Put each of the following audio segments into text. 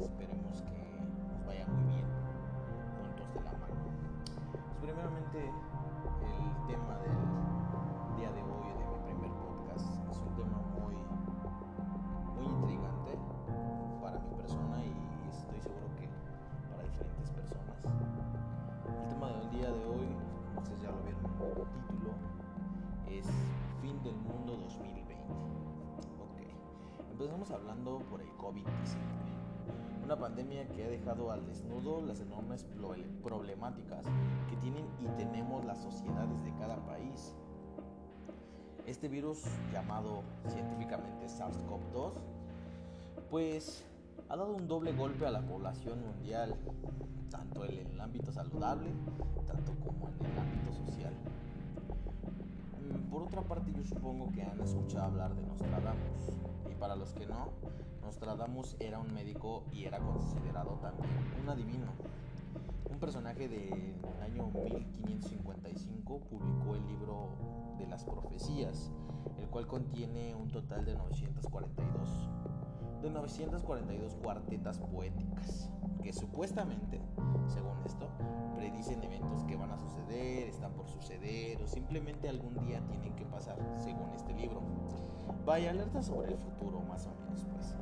Esperemos que nos vaya muy bien juntos de la mano. Pues primeramente el tema del día de hoy de mi primer podcast es un tema muy muy intrigante para mi persona y estoy seguro que para diferentes personas. El tema del día de hoy, ustedes ya lo vieron en el título, es Fin del Mundo 2020. Ok, empezamos hablando por el COVID-19. Una pandemia que ha dejado al desnudo las enormes problemáticas que tienen y tenemos las sociedades de cada país. Este virus llamado científicamente SARS-CoV-2 pues ha dado un doble golpe a la población mundial, tanto en el ámbito saludable, tanto como en el ámbito social. Mm, por otra parte, yo supongo que han escuchado hablar de Nostradamus. Y para los que no, Nostradamus era un médico y era considerado también un adivino. Un personaje del año 1555 publicó el libro de las profecías, el cual contiene un total de 942 de 942 cuartetas poéticas que supuestamente, según esto, predicen eventos que van a suceder, están por suceder o simplemente algún día tienen que pasar, según este libro. Vaya, alerta sobre el futuro, más o menos, pues.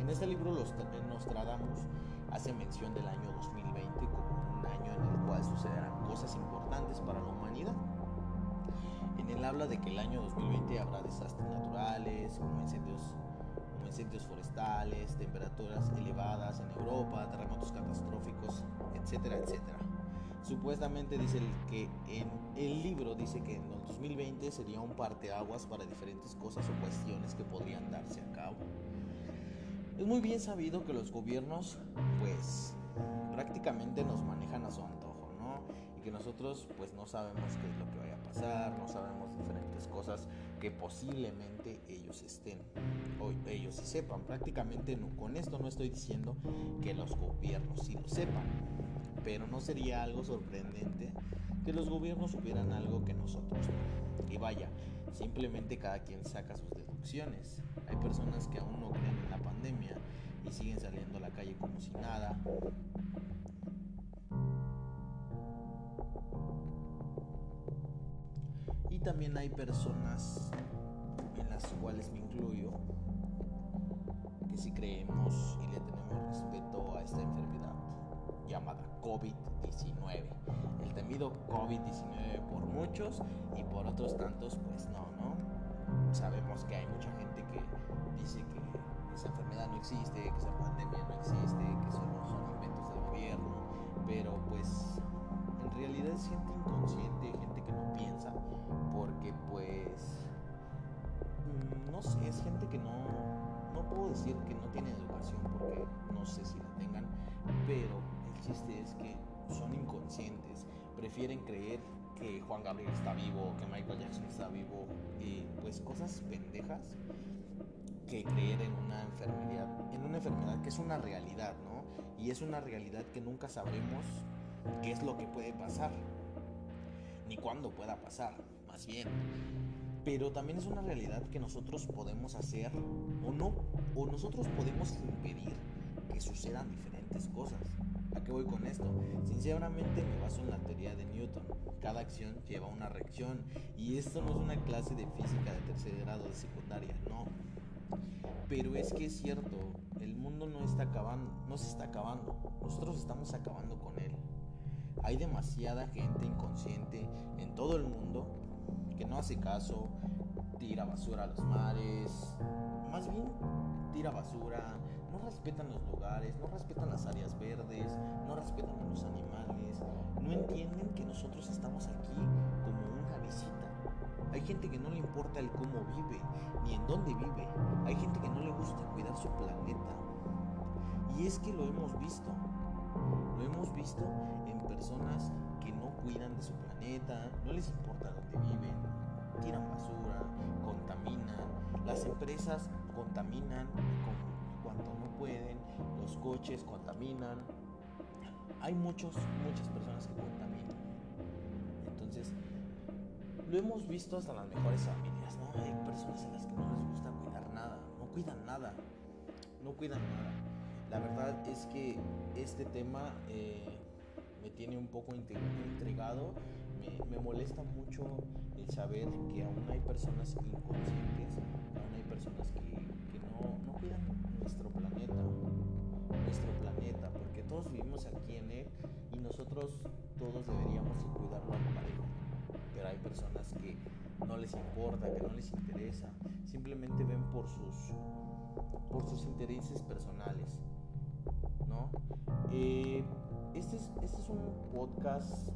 En este libro los Nostradamus hace mención del año 2020 como un año en el cual sucederán cosas importantes para la humanidad. En él habla de que el año 2020 habrá desastres naturales, como incendios incendios forestales, temperaturas elevadas en Europa, terremotos catastróficos, etcétera, etcétera. Supuestamente dice que en el libro dice que en el 2020 sería un parteaguas para diferentes cosas o cuestiones que podrían darse a cabo. Es muy bien sabido que los gobiernos pues prácticamente nos manejan a su antojo, ¿no? Y que nosotros pues no sabemos qué es lo que vaya a pasar, no sabemos diferentes cosas que posiblemente ellos estén o ellos sí sepan. Prácticamente con esto no estoy diciendo que los gobiernos sí lo sepan, pero no sería algo sorprendente que los gobiernos supieran algo que nosotros Y vaya, simplemente cada quien saca sus deducciones. Hay personas que aún no creen en la pandemia y siguen saliendo a la calle como si nada. También hay personas en las cuales me incluyo que si creemos y le tenemos respeto a esta enfermedad llamada COVID-19. El temido COVID-19 por muchos y por otros tantos pues no, ¿no? Sabemos que hay mucha gente que dice que esa enfermedad no existe, que esa pandemia no existe, que solo son inventos del gobierno, pero pues en realidad es gente inconsciente, gente que no piensa, es gente que no, no puedo decir que no tiene educación porque no sé si la tengan, pero el chiste es que son inconscientes, prefieren creer que Juan Gabriel está vivo, que Michael Jackson está vivo, y pues cosas pendejas que creer en una enfermedad, en una enfermedad que es una realidad, ¿no? Y es una realidad que nunca sabremos qué es lo que puede pasar, ni cuándo pueda pasar, más bien. Pero también es una realidad que nosotros podemos hacer o no, o nosotros podemos impedir que sucedan diferentes cosas. ¿A qué voy con esto? Sinceramente me baso en la teoría de Newton. Cada acción lleva una reacción y esto no es una clase de física de tercer grado de secundaria, no. Pero es que es cierto, el mundo no está acabando, no se está acabando, nosotros estamos acabando con él. Hay demasiada gente inconsciente en todo el mundo que no hace caso, tira basura a los mares, más bien tira basura, no respetan los lugares, no respetan las áreas verdes, no respetan a los animales, no entienden que nosotros estamos aquí como una visita. Hay gente que no le importa el cómo vive, ni en dónde vive. Hay gente que no le gusta cuidar su planeta. Y es que lo hemos visto. Lo hemos visto en personas cuidan de su planeta, no les importa dónde viven, tiran basura, contaminan, las empresas contaminan con cuanto no pueden, los coches contaminan, hay muchos, muchas personas que contaminan. Entonces, lo hemos visto hasta las mejores familias, ¿no? Hay personas en las que no les gusta cuidar nada, no cuidan nada, no cuidan nada. La verdad es que este tema... Eh, me tiene un poco intrigado, me, molesta mucho el saber que aún hay personas inconscientes, aún hay personas que, que no, no cuidan nuestro planeta, nuestro planeta, porque todos vivimos aquí en él y nosotros todos deberíamos cuidarlo al parejo. Pero hay personas que no les importa, que no les interesa, simplemente ven por sus, por sus intereses personales. Eh, este, es, este es un podcast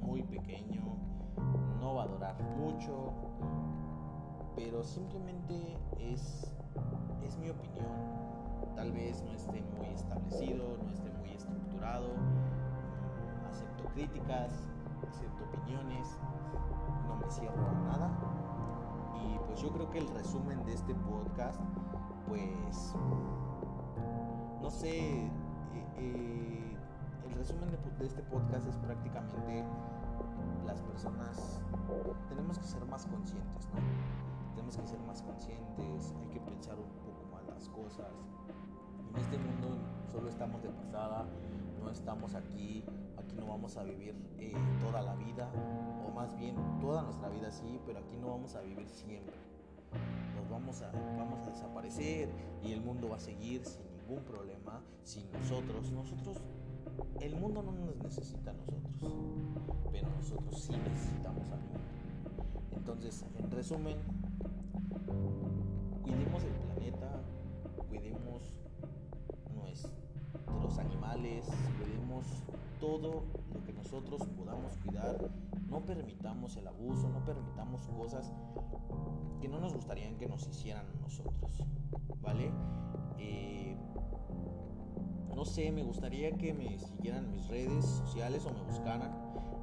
muy pequeño, no va a durar mucho, pero simplemente es, es mi opinión. Tal vez no esté muy establecido, no esté muy estructurado. Acepto críticas, acepto opiniones, no me cierro a nada. Y pues yo creo que el resumen de este podcast, pues, no sé, eh, eh, el resumen de, este podcast es prácticamente las personas tenemos que ser más conscientes, ¿no? Tenemos que ser más conscientes, hay que pensar un poco más las cosas. En este mundo solo estamos de pasada, no estamos aquí, aquí no vamos a vivir eh, toda la vida, o más bien toda nuestra vida sí, pero aquí no vamos a vivir siempre. Nos vamos a, vamos a desaparecer y el mundo va a seguir sin ningún problema, sin nosotros. Nosotros el mundo no nos necesita a nosotros, pero nosotros sí necesitamos al mundo. Entonces, en resumen, cuidemos el planeta, cuidemos nuestros animales, cuidemos todo lo que nosotros podamos cuidar, no permitamos el abuso, no permitamos cosas que no nos gustarían que nos hicieran nosotros, ¿vale? Eh, no sé, me gustaría que me siguieran mis redes sociales o me buscaran,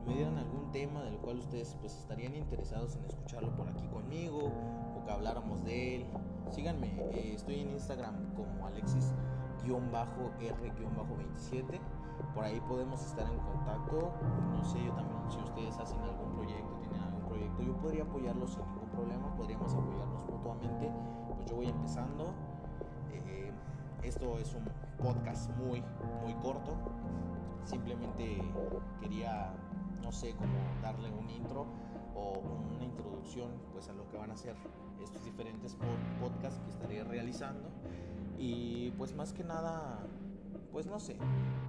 me dieran algún tema del cual ustedes pues estarían interesados en escucharlo por aquí conmigo o que habláramos de él. Síganme, eh, estoy en Instagram como Alexis-R-27. Por ahí podemos estar en contacto. No sé, yo también, si ustedes hacen algún proyecto, tienen algún proyecto, yo podría apoyarlos sin ningún problema, podríamos apoyarnos mutuamente. Pues yo voy empezando. Eh, esto es un podcast muy, muy corto. Simplemente quería, no sé, como darle un intro o una introducción pues a lo que van a ser estos diferentes podcasts que estaré realizando. Y pues más que nada, pues no sé,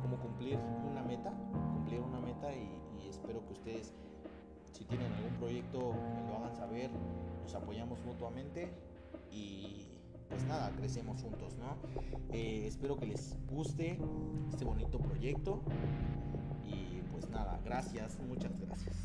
como cumplir una meta, cumplir una meta y, espero que ustedes, si tienen algún proyecto, me lo hagan saber, nos apoyamos mutuamente y pues nada, crecemos juntos, ¿no? Eh, espero que les guste este bonito proyecto y pues nada, gracias, muchas gracias.